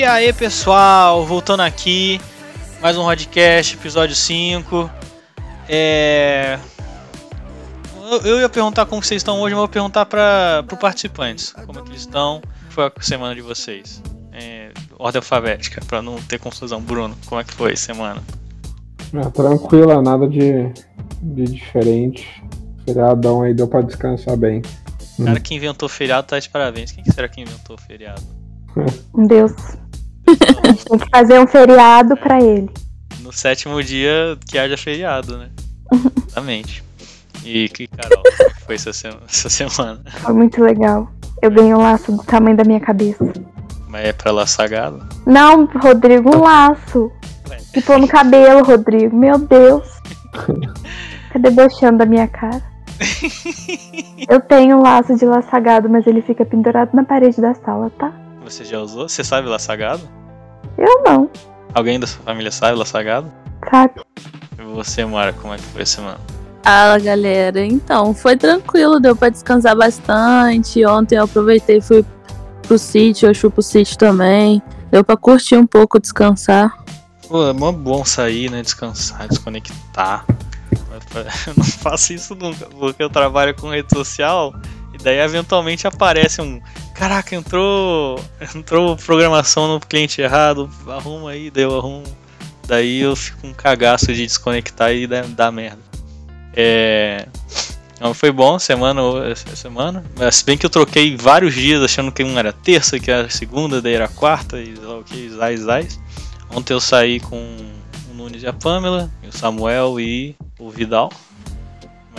E aí pessoal, voltando aqui, mais um podcast, episódio 5. É... Eu, eu ia perguntar como vocês estão hoje, mas eu vou perguntar para os participantes. Como é que eles estão? Foi a semana de vocês? É, ordem alfabética, para não ter confusão. Bruno, como é que foi a semana? Ah, tranquila, nada de, de diferente. Feriadão aí deu pra descansar bem. O cara que inventou feriado tá de parabéns. Quem que será que inventou feriado? Deus. A gente tem que fazer um feriado pra ele. No sétimo dia que haja feriado, né? Exatamente. E que, Carol, como foi essa, essa semana? Foi muito legal. Eu ganhei um laço do tamanho da minha cabeça. Mas é pra laçar gado? Não, Rodrigo, um laço. Que pôr no cabelo, Rodrigo. Meu Deus. Tá debochando da minha cara. Eu tenho um laço de laçagado, mas ele fica pendurado na parede da sala, tá? Você já usou? Você sabe laçar gado? Eu não, Alguém da sua família sabe laçar gado? sabe? E você, Mara, como é que foi a semana? Fala galera, então foi tranquilo, deu pra descansar bastante. Ontem eu aproveitei e fui pro sítio, eu fui pro sítio também. Deu pra curtir um pouco, descansar. Pô, é mó bom sair, né? Descansar, desconectar. Eu não faço isso nunca, porque eu trabalho com rede social e daí eventualmente aparece um. Caraca, entrou. Entrou programação no cliente errado, arruma aí, deu arrumo. Daí eu fico um cagaço de desconectar e dá merda. É. Foi bom semana semana. Se bem que eu troquei vários dias achando que um era terça, que era segunda, daí era quarta, e lá que, zai, zai. Ontem eu saí com o Nunes e a Pamela, e o Samuel e o Vidal.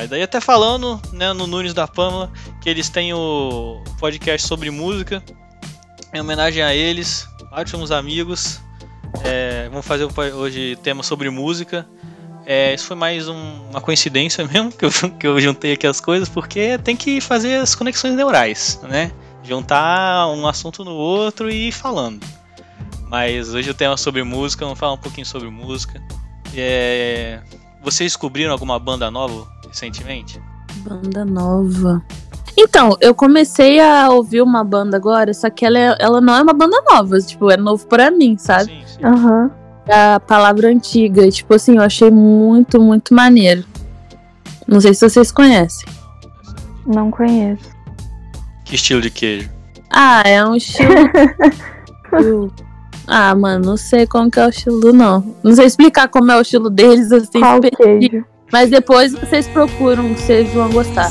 Mas daí até falando, né, no Nunes da Pamela, que eles têm o podcast sobre música. Em homenagem a eles, ótimos amigos. É, vamos fazer hoje tema sobre música. É, isso foi mais um- uma coincidência mesmo, que eu, que eu juntei aqui as coisas, porque tem que fazer as conexões neurais, né? Juntar um assunto no outro e ir falando. Mas hoje o tema é sobre música, vamos falar um pouquinho sobre música. É, Vocês descobriram alguma banda nova recentemente? Banda nova. Então, eu comecei a ouvir uma banda agora, só que ela, é- ela não é uma banda nova, tipo, é novo pra mim, sabe? Sim, sim. Aham. a palavra antiga. Tipo assim, eu achei muito, muito maneiro. Não sei se vocês conhecem. Não conheço. Que estilo de queijo? Ah, é um estilo. ah, mano, não sei como que é o estilo, não. Não sei explicar como é o estilo deles, assim. Qual? Mas depois vocês procuram, vocês vão gostar.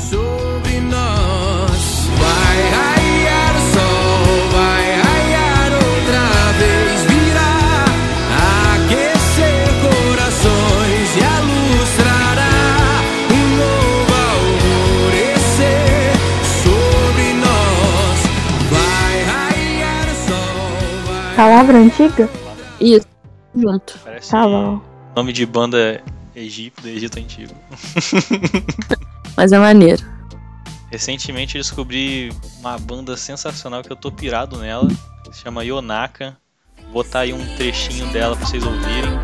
Palavra antiga? Isso, junto. Parece Tá bom. nome de banda Egito, do Egito Antigo. Mas é maneiro. Recentemente eu descobri uma banda sensacional que eu tô pirado nela. Se chama Yonaka. Vou botar aí um trechinho dela pra vocês ouvirem.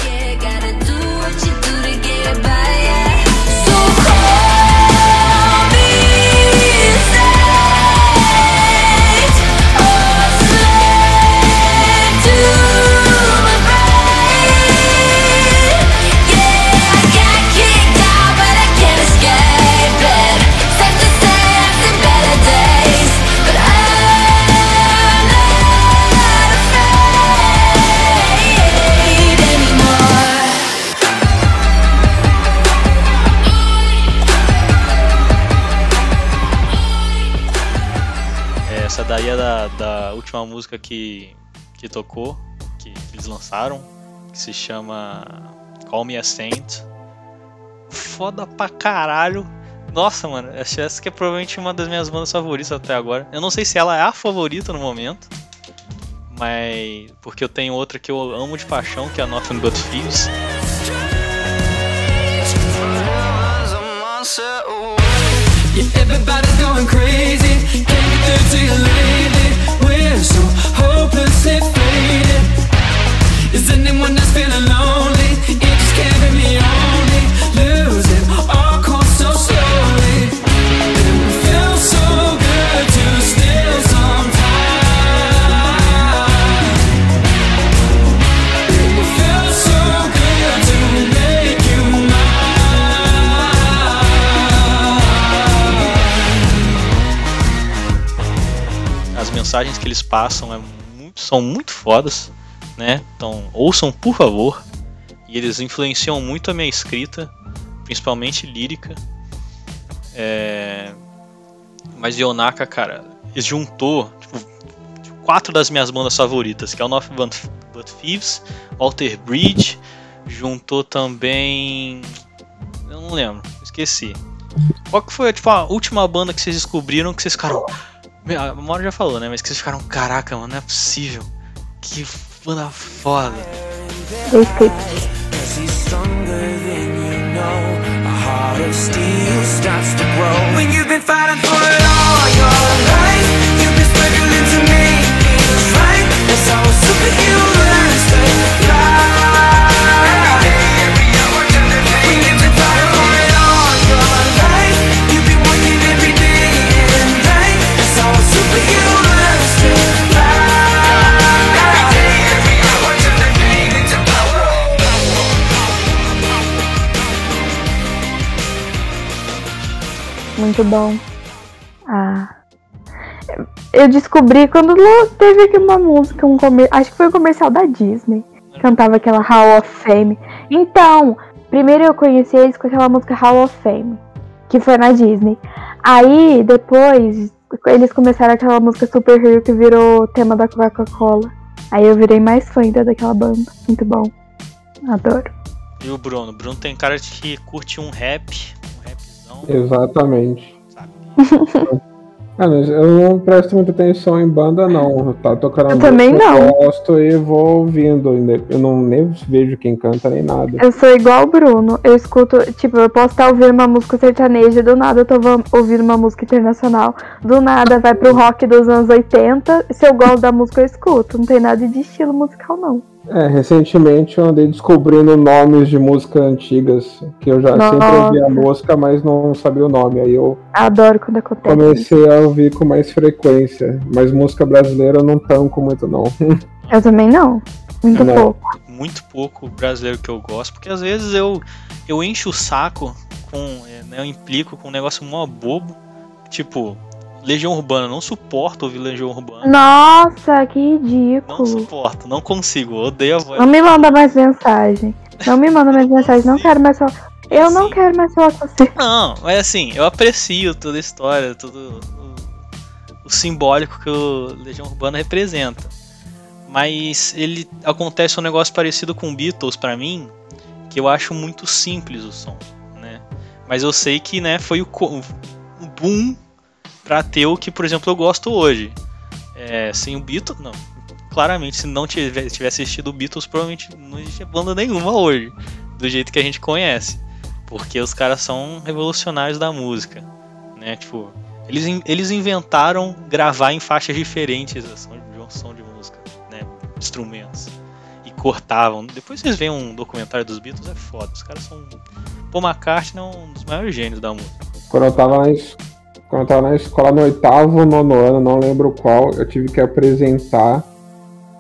da, última música que, que tocou, que, que eles lançaram, que se chama Call Me a Saint. Foda pra caralho. Nossa, mano, essa que é provavelmente uma das minhas bandas favoritas até agora. Eu não sei se ela é a favorita no momento, mas porque eu tenho outra que eu amo de paixão, que é a Nothing But Thieves. Everybody's going crazy, can't get to your. So hopelessly faded. Is anyone else feeling lonely? It just can't be me only. Passam é muito- são muito fodas, né? Então, ouçam por favor. E eles influenciam muito a minha escrita, principalmente lírica. É... Mas Yonaka, cara, juntou tipo, quatro das minhas bandas favoritas, que é o North But, Thieves, Walter Bridge, juntou também. Eu não lembro, esqueci. Qual que foi tipo, a última banda que vocês descobriram que vocês ficaram. A Mauro já falou, né? Mas que vocês ficaram, caraca, mano, não é possível. Que banda foda. The Muito bom. Ah. Eu descobri quando teve aqui uma música, um comer... acho que foi um comercial da Disney. Cantava aquela Hall of Fame. Então, primeiro eu conheci eles com aquela música Hall of Fame, que foi na Disney. Aí, depois, eles começaram aquela música Super Hero que virou tema da Coca-Cola. Aí eu virei mais fã ainda daquela banda. Muito bom. Adoro. E o Bruno? O Bruno tem cara de que curte um rap, rapzão, Exatamente. sabe? Ah, mas eu não presto muita atenção em banda, não. Tá tocando Eu também não. Eu gosto e vou ouvindo. Eu não nem vejo quem canta nem nada. Eu sou igual o Bruno. Eu escuto, tipo, eu posso estar ouvindo uma música sertaneja, do nada eu tô ouvindo uma música internacional. Do nada vai pro rock dos anos 80. Se eu gosto da música, eu escuto. Não tem nada de estilo musical, não. É, recentemente eu andei descobrindo nomes de músicas antigas, que eu já sempre Nossa. ouvia a música, mas não sabia o nome. Aí eu Adoro quando acontece. comecei a ouvir com mais frequência. Mas música brasileira eu não tanco muito, não. Eu também não. Muito Não. pouco. Muito pouco brasileiro que eu gosto, porque às vezes eu, eu encho o saco com. é, Né, eu implico com um negócio mó bobo. Tipo, Legião Urbana. Não suporto ouvir Legião Urbana. Nossa, que Não ridículo. suporto, não consigo. Odeio a voz. Não me manda mais mensagem. Não me manda mais mensagem. Não quero mais falar. Eu não quero mais falar com você. Não, mas assim, eu aprecio toda a história, todo o, o simbólico que o Legião Urbana representa. Mas ele acontece um negócio parecido com Beatles pra mim, que eu acho muito simples o som, né? Mas eu sei que, né, foi o, o boom pra ter o que, por exemplo, eu gosto hoje. É, sem o Beatles, não. Claramente, se não tivesse, assistido o Beatles, provavelmente não existia banda nenhuma hoje, do jeito que a gente conhece. Porque os caras são revolucionários da música, né? Tipo, eles, eles inventaram gravar em faixas diferentes a som de, um som de música, né? Instrumentos. E cortavam. Depois vocês veem um documentário dos Beatles, é foda. Os caras são. Paul McCartney é um dos maiores gênios da música. Tava na, es- quando eu tava na escola no oitavo, nono ano, não lembro qual, eu tive que apresentar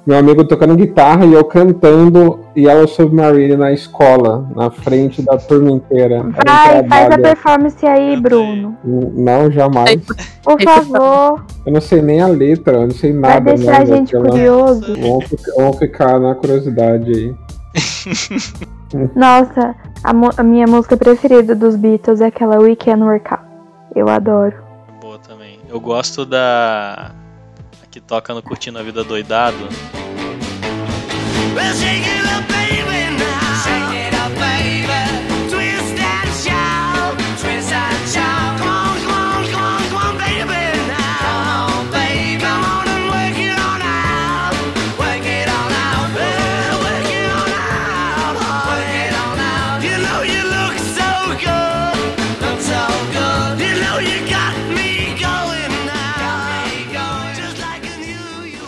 meu amigo tocando guitarra e eu cantando Yellow Submarine na escola, na frente da turma inteira. Um Vai, faz a performance aí, Bruno. Não, jamais. Por favor. Eu não sei nem a letra, eu não sei Vai nada. deixar a né, gente daquela- curioso. Vamos ficar, vamos ficar na curiosidade aí. Nossa, a, a minha música preferida dos Beatles é aquela We Can Work Out. Eu adoro. Boa também. Eu gosto da. a que toca no Curtindo a Vida Doidado. Well,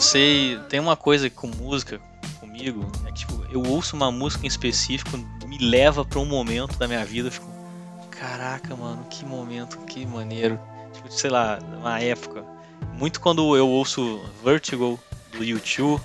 sei, tem uma coisa com música comigo, é que tipo, eu ouço uma música em específico, me leva pra um momento da minha vida, eu fico, caraca, mano, que momento, que maneiro. Tipo, sei lá, uma época. Muito quando eu ouço Vertigo do YouTube,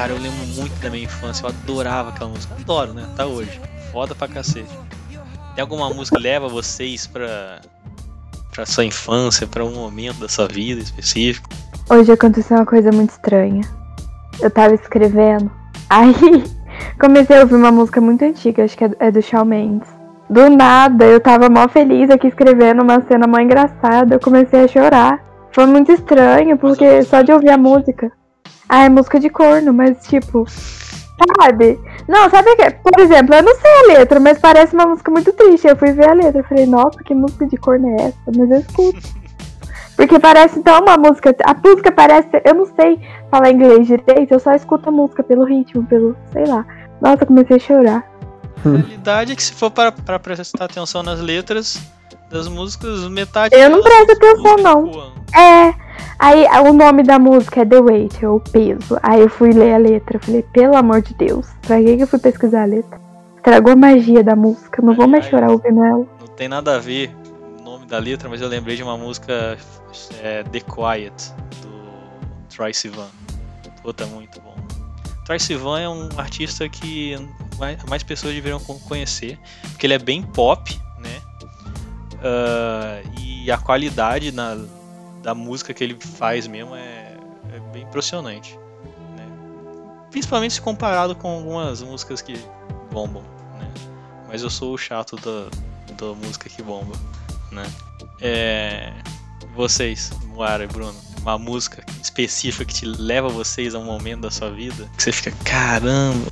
Cara, eu lembro muito da minha infância, eu adorava aquela música. Adoro, né? Tá hoje. Foda pra cacete. Tem alguma música que leva vocês pra, pra sua infância, pra um momento da sua vida específico? Hoje aconteceu uma coisa muito estranha. Eu tava escrevendo, aí comecei a ouvir uma música muito antiga, acho que é- é do Shawn Mendes. Do nada, eu tava mó feliz aqui escrevendo uma cena mó engraçada, eu comecei a chorar. Foi muito estranho, porque só de ouvir a música. Ah, é música de corno, mas tipo. Sabe? Não, sabe o que? Por exemplo, eu não sei a letra, mas parece uma música muito triste. Eu fui ver a letra, eu falei, nossa, que música de corno é essa? Mas eu escuto. Porque parece então uma música. A música parece. Eu não sei falar inglês direito, eu só escuto a música pelo ritmo, pelo. sei lá. Nossa, eu comecei a chorar. A realidade é que se for para, para prestar atenção nas letras das músicas, metade Eu não presto atenção, não. É. Aí o nome da música é The Weight, é o peso. Aí eu fui ler a letra, falei, pelo amor de Deus, pra que que eu fui pesquisar a letra? Estragou a magia da música, não vou mais chorar ouvindo ela. Não tem nada a ver o nome da letra, mas eu lembrei de uma música é, The Quiet, do Troy Sivan. Puta, muito bom. Troy Sivan é um artista que mais, mais pessoas deveriam con- conhecer, porque ele é bem pop, Ah, e a qualidade na- da música que ele faz mesmo é, é bem impressionante. né? Principalmente se comparado com algumas músicas que bombam, né? Mas eu sou o chato da, da música que bomba, né? É, vocês, Moara e Bruno, uma música específica que te leva vocês a um momento da sua vida que você fica, caramba,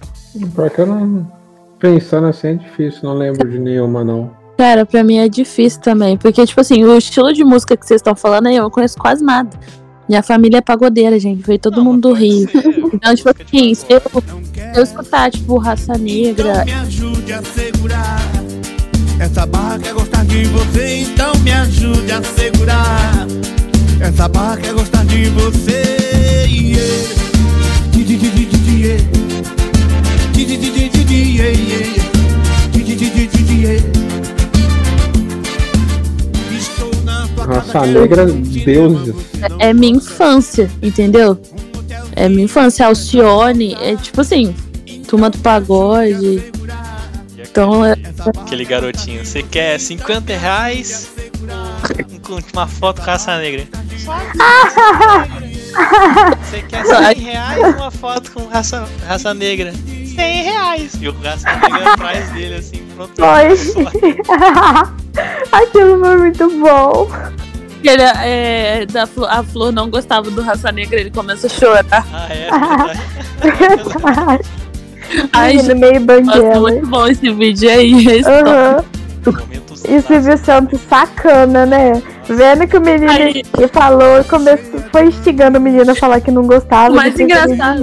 Pior que eu não. Pensando assim é difícil, não lembro de nenhuma, não. Cara, pra mim é difícil também. Porque, tipo assim, o estilo de música que vocês estão falando aí, eu não conheço quase nada. Minha família é pagodeira, gente. Veio todo Não, mundo do Rio. Então, tipo assim, se eu, eu escutar, tipo, Raça Negra, Então me ajude a segurar. Essa barra quer gostar de você, então me ajude a segurar. Essa barra quer gostar de você. Yeah. Raça Negra, deuses. levar, é minha infância, entendeu? É minha infância. Alcione, é tipo assim, turma do pagode. Então, é, Aquele garotinho, você quer 50 reais uma foto com raça negra? Você quer 100 reais uma foto com raça, raça negra? 100 reais! E o raça negra atrás dele, assim, pronto. Aquilo foi muito bom. ele, é, da Flor, a Flor não gostava do Raça Negra, ele começa a chorar. Ah, é? verdade. Verdade. Ai, Menino gente, meio banguela. muito bom esse vídeo aí. esse Aham. Momento E o Silvio Santos sacana, né? Vendo que o menino Aí- falou, começou, foi instigando o menino a falar que não gostava. Mais engraçado.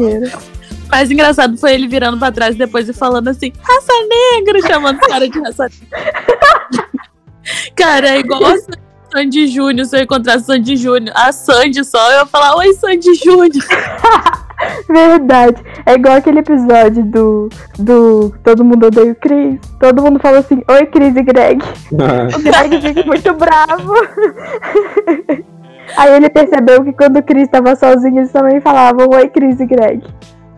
O mais engraçado foi ele virando pra trás depois e falando assim, raça negra, chamando os caras de raça negra. cara, é igual a Sandy Júnior, se eu encontrasse Sandy Júnior. A Sandy só, eu ia falar, oi Sandy Júnior. Verdade. É igual aquele episódio do, do Todo Mundo Odeia o Chris. Todo mundo fala assim, oi Chris e Greg. Ah, O Greg fica muito bravo. Aí ele percebeu que quando o Chris tava sozinho, eles também falavam oi Chris e Greg.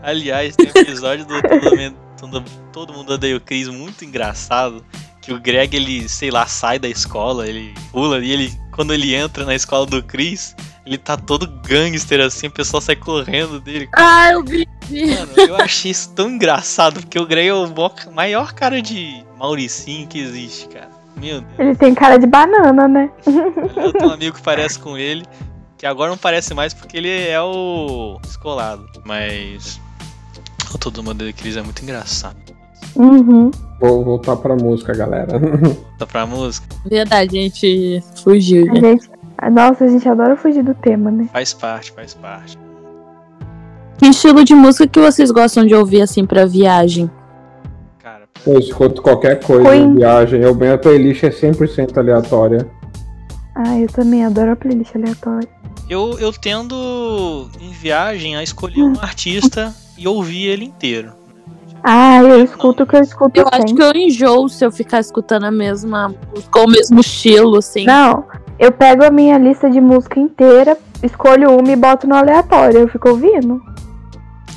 Aliás, tem um episódio do Todo, Todo- Todo Mundo Odeia o Chris muito engraçado. Que o Greg, ele, sei lá, sai da escola, ele pula e ele, quando ele entra na escola do Chris, ele tá todo gangster assim, o pessoal sai correndo dele. Ah, eu vi. Mano, eu achei isso tão engraçado, porque o Greg é o maior cara de Mauricinho que existe, cara. Meu Deus. Ele tem cara de banana, né? Eu tenho um amigo que parece com ele, que agora não parece mais porque ele é o descolado. Mas o Todo Mundo o Chris é muito engraçado. Uhum. vou voltar pra música, galera. Tá pra música? Verdade, a gente fugiu, A gente. Nossa, a gente adora fugir do tema, né? Faz parte, faz parte. Que estilo de música que vocês gostam de ouvir assim pra viagem? Cara, Eu escuto qualquer coisa Queen. em viagem. Eu, minha playlist é 100% aleatória. Ah, eu também adoro a playlist aleatória. Eu, eu tendo em viagem a escolher um artista e ouvir ele inteiro. Ah, eu escuto o que eu escuto Eu acho sempre. que eu enjoo se eu ficar escutando a mesma música, ou o mesmo estilo, assim. Não, eu pego a minha lista de música inteira, escolho uma e boto no aleatório. Eu fico ouvindo.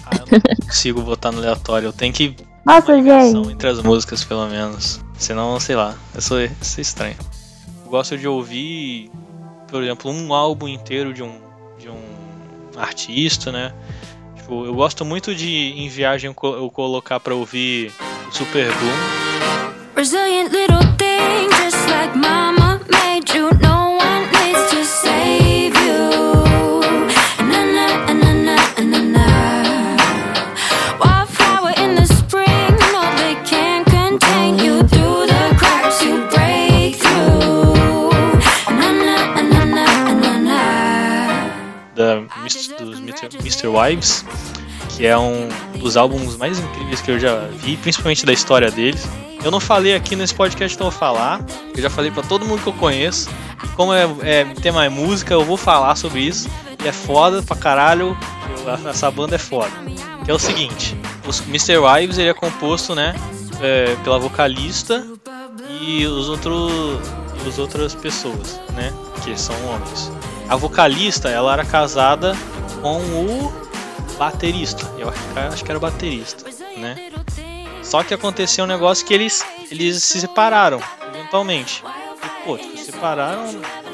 Ah, eu não consigo botar no aleatório. Eu tenho que Nossa, gente. entre as músicas, pelo menos. Senão, sei lá, eu sou, eu sou estranho. Eu gosto de ouvir, por exemplo, um álbum inteiro de um, de um artista, né? Tipo, eu gosto muito de, em viagem, eu co- eu colocar pra ouvir o Super Bloom. Resilient little thing, just like mama made you. No one needs to save dos Mr. Wives, que é um dos álbuns mais incríveis que eu já vi, principalmente da história deles. Eu não falei aqui nesse podcast, então eu vou falar. Eu já falei pra todo mundo que eu conheço. E como é, é, tema é música, eu vou falar sobre isso. E é foda pra caralho. eu- essa banda é foda. Que é o seguinte: os Mr. Wives ele é composto, né, é, pela vocalista e os outros as outras pessoas, né, que são homens. A vocalista, ela era casada com o baterista. Eu acho, que era o baterista, né? Só que aconteceu um negócio que eles, eles se separaram, eventualmente. E, pô, se separaram,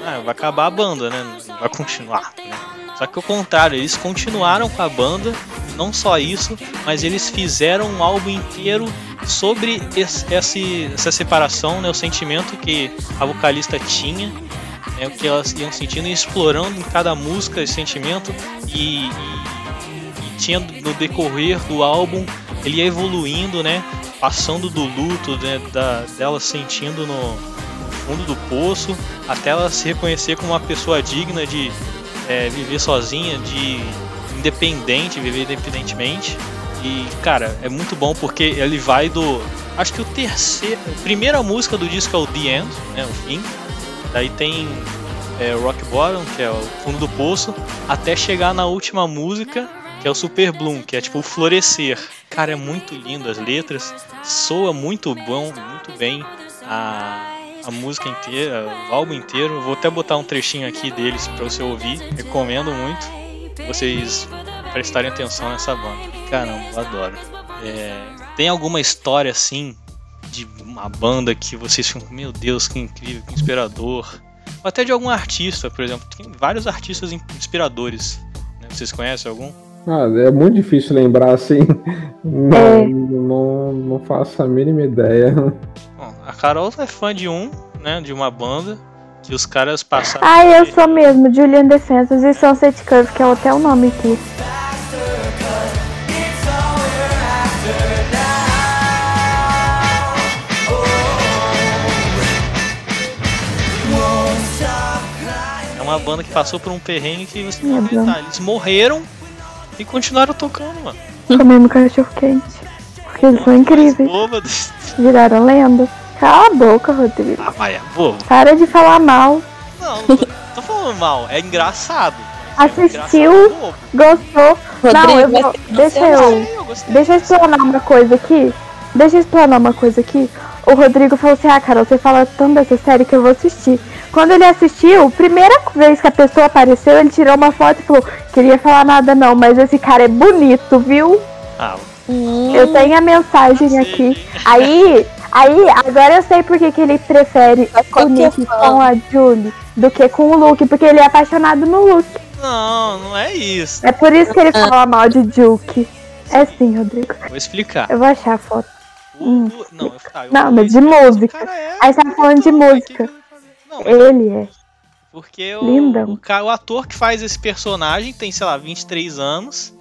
ah, vai acabar a banda, né? Vai continuar, né? Só que o contrário, eles continuaram com a banda, não só isso, mas eles fizeram um álbum inteiro sobre esse- essa separação, né? O sentimento que a vocalista tinha, né? O que elas iam sentindo e explorando em cada música esse sentimento e, e- e tinha no decorrer do álbum ele ia evoluindo, né? Passando do luto, né? Da, dela sentindo no fundo do poço, até ela se reconhecer como uma pessoa digna de é, viver sozinha, de independente, viver independentemente. E, cara, é muito bom porque ele vai do. Acho que o terceiro. Primeira música do disco é o The End, né? O fim. Daí tem é, Rock Bottom, que é o fundo do poço, até chegar na última música, que é o Super Bloom, que é tipo o florescer. Cara, é muito lindo as letras, soa muito bom, muito bem a, a música inteira, o álbum inteiro. Vou até botar um trechinho aqui deles pra você ouvir, recomendo muito vocês prestarem atenção nessa banda. Caramba, eu adoro. É, tem alguma história assim de uma banda que vocês ficam, meu Deus, que incrível, que inspirador? Ou até de algum artista, por exemplo. Tem vários artistas in- inspiradores. né? Vocês conhecem algum? Ah, é muito difícil lembrar assim. Não, É. não, não faço a mínima ideia. Bom, a Carol é fã de um, né? De uma banda que os caras passaram. Ah, eu sou mesmo, Julian Defenses e Sunset Curve, que é até o nome aqui. Banda que passou por um perrengue que você não Deus. acreditar. Eles morreram e continuaram tocando, mano. Comendo cachorro quente. Porque eles são incríveis. Viraram lendas. Cala a boca, Rodrigo. Ah, mas é bobo. Para de falar mal. Não, não tô, tô falando mal. É engraçado. Assistiu, Engraçado, bobo. gostou. Não, eu vai vou. Deixa eu. É, eu gostei. Deixa eu explanar uma coisa aqui. Deixa eu explanar uma coisa aqui. O Rodrigo falou assim: Ah, Carol, você fala tanto dessa série que eu vou assistir. Quando ele assistiu, primeira vez que a pessoa apareceu, ele tirou uma foto e falou: Queria falar nada não, mas esse cara é bonito, viu? Ah, Eu tenho a mensagem aqui. Aí, aí, agora eu sei por que que ele prefere o qualquer Nick com a Julie do que com o Luke, porque ele é apaixonado no Luke. não, não é isso. É por isso que ele fala mal de Juke. É sim, Rodrigo. Vou explicar. Eu vou achar a foto. O- Hum. o- não, eu, ah, eu Não, mas de música. É Aí você tá falando de bonitão, música. Não, Ele é. porque o, o, o ator que faz esse personagem tem, sei lá, 23 anos.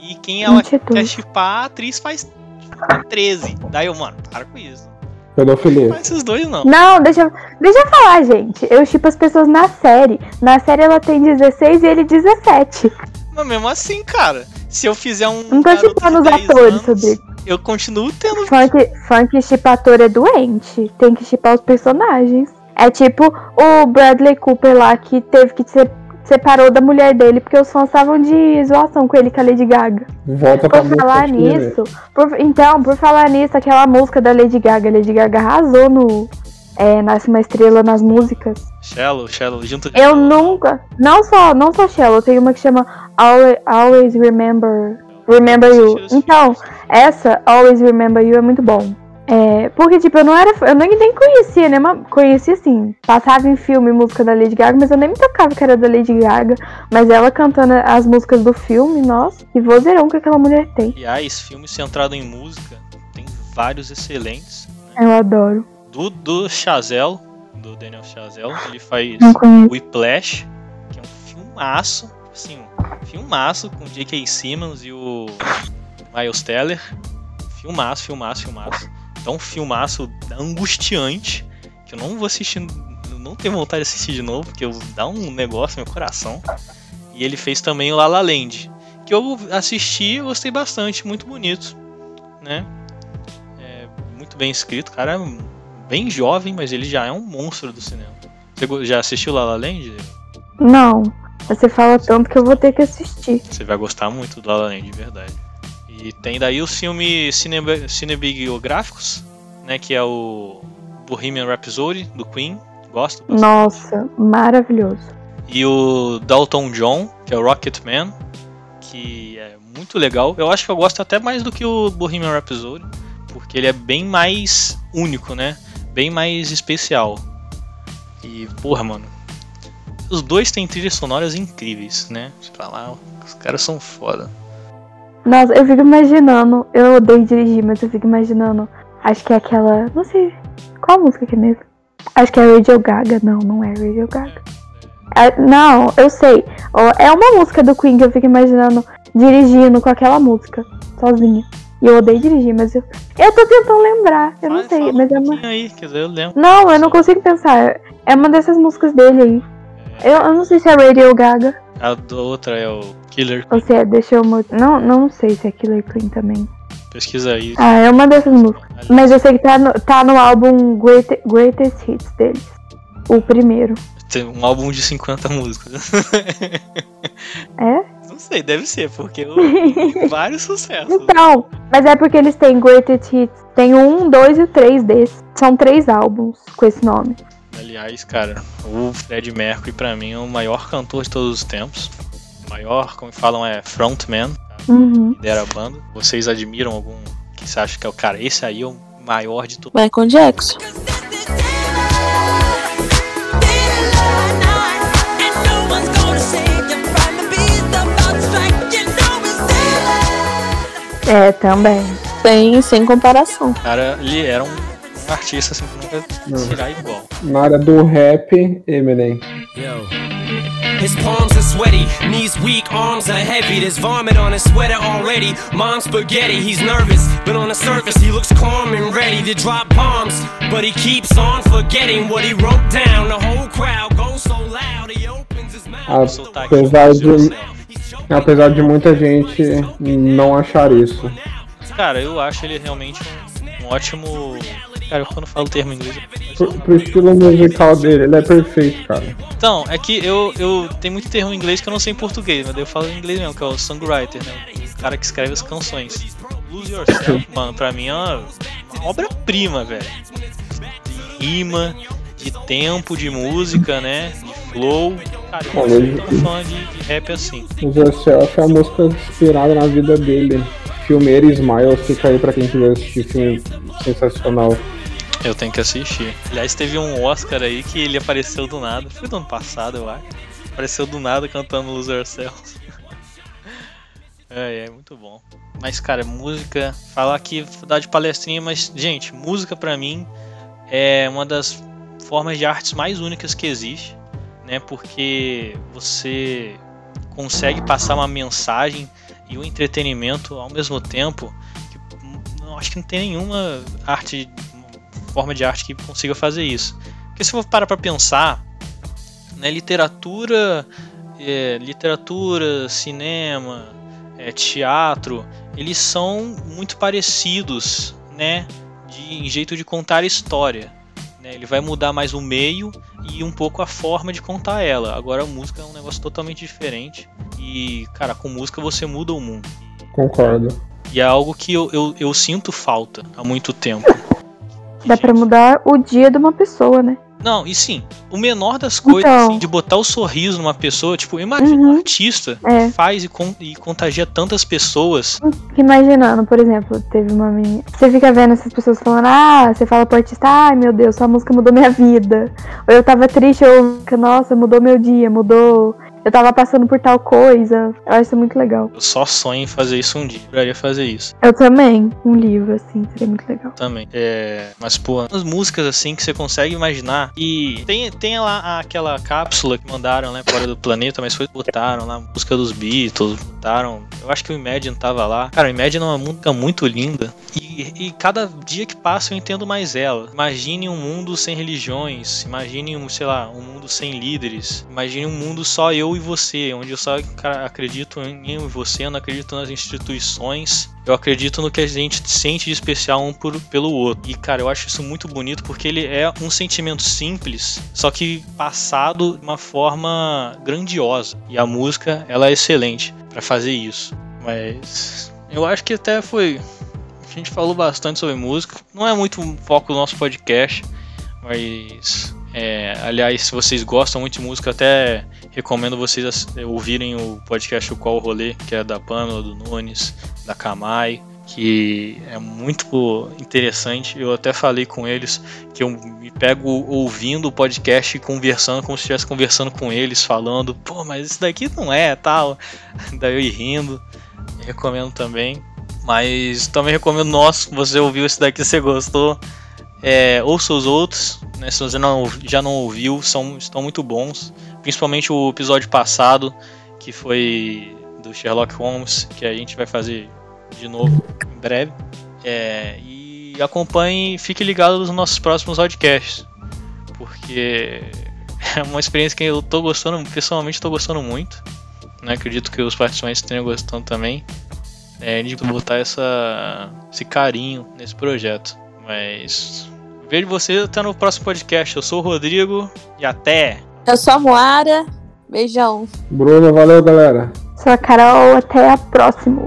E quem ela 22. quer chipar, a atriz faz tem 13. Daí eu, mano, para com isso. Pedofilia. Mas esses dois não. Não, deixa, eu- deixa eu falar, gente. Eu chipo as pessoas na série. Na série ela tem 16 e ele 17. Mas mesmo assim, cara, se eu fizer um. Não tô chipando os 10 atores, anos, Rodrigo. Eu continuo tendo. Funk, funk chipator é doente. Tem que chipar os personagens. É tipo o Bradley Cooper lá que teve que se separou da mulher dele porque os fãs estavam de zoação com ele com a Lady Gaga. Volta pra Por falar música aqui, nisso, por- então, por falar nisso, aquela música da Lady Gaga, Lady Gaga arrasou no é, Nasce uma Estrela nas músicas. Shallow, Shallow, junto Eu nunca, não só, não só Shallow, tem uma que chama Always, Always Remember, Remember You. Então, essa Always Remember You é muito bom. É, porque, tipo, eu não era. Eu nem, nem conhecia, né? Conhecia assim. Passava em filme música da Lady Gaga, mas eu nem me tocava que era da Lady Gaga. Mas ela cantando as músicas do filme, nossa, que vozeirão que aquela mulher tem. Aliás, filme centrado em música tem vários excelentes. né? Eu adoro. Do, do Chazelle, do Daniel Chazelle, ele faz. Whiplash, que é um filmaço, assim, filmaço com J.K. Simmons e o Miles Teller. Filmaço, filmaço, filmaço. Então, filmaço angustiante, que eu não vou assistir, não tenho vontade de assistir de novo, porque dá um negócio no meu coração. E ele fez também o La La Land, que eu assisti e gostei bastante, muito bonito, né? É, muito bem escrito, cara bem jovem, mas ele já é um monstro do cinema. Você já assistiu La La Land? Não. Você fala tanto que eu vou ter que assistir. Você vai gostar muito do La La Land, de verdade. E tem daí os filmes cine- cinebiográficos, né, que é o Bohemian Rhapsody, do Queen, gosto bastante. Nossa, maravilhoso. E o Dalton John, que é o Rocketman, que é muito legal. Eu acho que eu gosto até mais do que o Bohemian Rhapsody, porque ele é bem mais único, né? Bem mais especial. E, porra, mano, os dois têm trilhas sonoras incríveis, né? Pra lá, os caras são foda. Nossa, eu fico imaginando. Eu odeio dirigir, mas eu fico imaginando. Acho que é aquela. Não sei. Qual música que é mesmo? Acho que é Radio Gaga. Não, não é Radio Gaga. É- não, eu sei. É uma música do Queen que eu fico imaginando dirigindo com aquela música, sozinha. E eu odeio dirigir, mas eu. Eu tô tentando lembrar. Eu não sei, mas é um uma. aí, quer dizer, eu lembro. Não, eu não consigo pensar. É uma dessas músicas dele aí. Eu, eu não sei se é Radio Gaga. A do- outra é o Killer. Ou se é Deixa eu. Mo- Não, não sei se é Killer Queen também. Pesquisa aí. Ah, é uma dessas músicas. Mas eu sei que tá no, tá no álbum Great, Greatest Hits deles. O primeiro. Tem um álbum de 50 músicas. É? Não sei, deve ser, porque eu tem vários sucessos. Então, mas é porque eles têm Greatest Hits. Tem um, dois e três desses. São três álbuns com esse nome. Aliás, cara, o Fred Mercury pra mim é o maior cantor de todos os tempos. O maior, como falam, é frontman, Uhum. lidera a banda. Vocês admiram algum que você acha que é o cara? Esse aí é o maior de todos. Michael Jackson. É, também. Sem, sem comparação. Cara, ele era um artista assim que nunca tirar igual. Na área do rap, Eminem. Yo. His palms are sweaty, knees weak, arms are heavy. There's vomit on his sweater already. Mom's spaghetti, he's nervous, but on the surface he looks calm and ready to drop bombs. But he keeps on forgetting what he wrote down. The whole crowd goes so loud, he opens his mouth. Sotaque Apesar de, apesar de muita gente não achar isso. Cara, eu acho ele realmente um, um ótimo. Cara, quando eu falo o termo em inglês. Pro, pro estilo musical dele, ele é perfeito, cara. Então, é que eu, eu tenho muito termo em inglês que eu não sei em português, mas eu falo em inglês mesmo, que é o songwriter, né? O cara que escreve as canções. Lose Yourself, mano, pra mim é uma, uma obra-prima, velho. De rima, de tempo, de música, né? De flow. Cara, eu não sou fã de, de rap assim. O Yourself é a música inspirada na vida dele. Filmeira Smile, fica aí pra quem quiser assistir filme sensacional. Eu tenho que assistir. Aliás, teve um Oscar aí que ele apareceu do nada. Foi do ano passado, eu acho. Apareceu do nada cantando Lose Yourself. É, é muito bom. Mas, cara, música. Falar aqui, dar de palestrinha, mas, gente, música pra mim é uma das formas de artes mais únicas que existe, né? Porque você consegue passar uma mensagem e o entretenimento ao mesmo tempo. Que, não, acho que não tem nenhuma arte forma de arte que consiga fazer isso. Porque se for parar pra pensar, né, literatura, é, literatura, cinema, é, teatro, eles são muito parecidos, né, de, em jeito de contar história. Né? Ele vai mudar mais o meio e um pouco a forma de contar ela. Agora a música é um negócio totalmente diferente. E, cara, com música você muda o mundo. Concordo. E é algo que eu, eu, eu sinto falta há muito tempo. Dá pra mudar o dia de uma pessoa, né? Não, e sim, o menor das coisas, Então. assim, de botar o sorriso numa pessoa, tipo, imagina um Uhum. artista É. que faz e, con- e contagia tantas pessoas. Imaginando, por exemplo, teve uma menina. Você fica vendo essas pessoas falando, ah, você fala pro artista, ai meu Deus, sua música mudou minha vida. Ou eu tava triste, eu, nossa, mudou meu dia, mudou. Eu tava passando por tal coisa. Eu acho isso muito legal. Eu só sonho em fazer isso um dia. Eu adoraria fazer isso Eu também, um livro, assim, seria muito legal. também. É, mas, pô, as músicas assim que você consegue imaginar. E tem, tem lá aquela cápsula que mandaram, né, fora do planeta, mas foi botaram lá, a música dos Beatles, botaram. Eu acho que o Imagine tava lá. Cara, o Imagine é uma música muito linda. E, e cada dia que passa eu entendo mais ela. Imagine um mundo sem religiões. Imagine, um, sei lá, um mundo sem líderes. Imagine um mundo só eu e você, onde eu só acredito em eu e você, eu não acredito nas instituições. Eu acredito no que a gente sente de especial um por, pelo outro. E, cara, eu acho isso muito bonito porque ele é um sentimento simples, só que passado de uma forma grandiosa. E a música, ela é excelente pra fazer isso. Mas eu acho que até foi. A gente falou bastante sobre música. Não é muito o foco do nosso podcast, mas. é, aliás, se vocês gostam muito de música, até recomendo vocês ouvirem o podcast O Qual Rolê, que é da Pamela, do Nunes, da Kamai, que é muito interessante. Eu até falei com eles que eu me pego ouvindo o podcast e conversando como se estivesse conversando com eles, falando, pô, mas isso daqui não é tal. Daí eu ir rindo. Recomendo também. Mas também recomendo nosso, você ouviu esse daqui, você gostou. É, ouça os outros, né? Se você não, já não ouviu, são, estão muito bons. Principalmente o episódio passado, que foi do Sherlock Holmes, que a gente vai fazer de novo em breve. É, e acompanhe, fique ligado nos nossos próximos podcasts. Porque é uma experiência que eu tô gostando, pessoalmente tô gostando muito. Né? Acredito que os participantes tenham gostando também. É, de botar essa, esse carinho nesse projeto. Mas vejo você até no próximo podcast. Eu sou o Rodrigo e até! Eu sou a Moara. Beijão. Bruno, valeu, galera. Sou a Carol, até a próxima.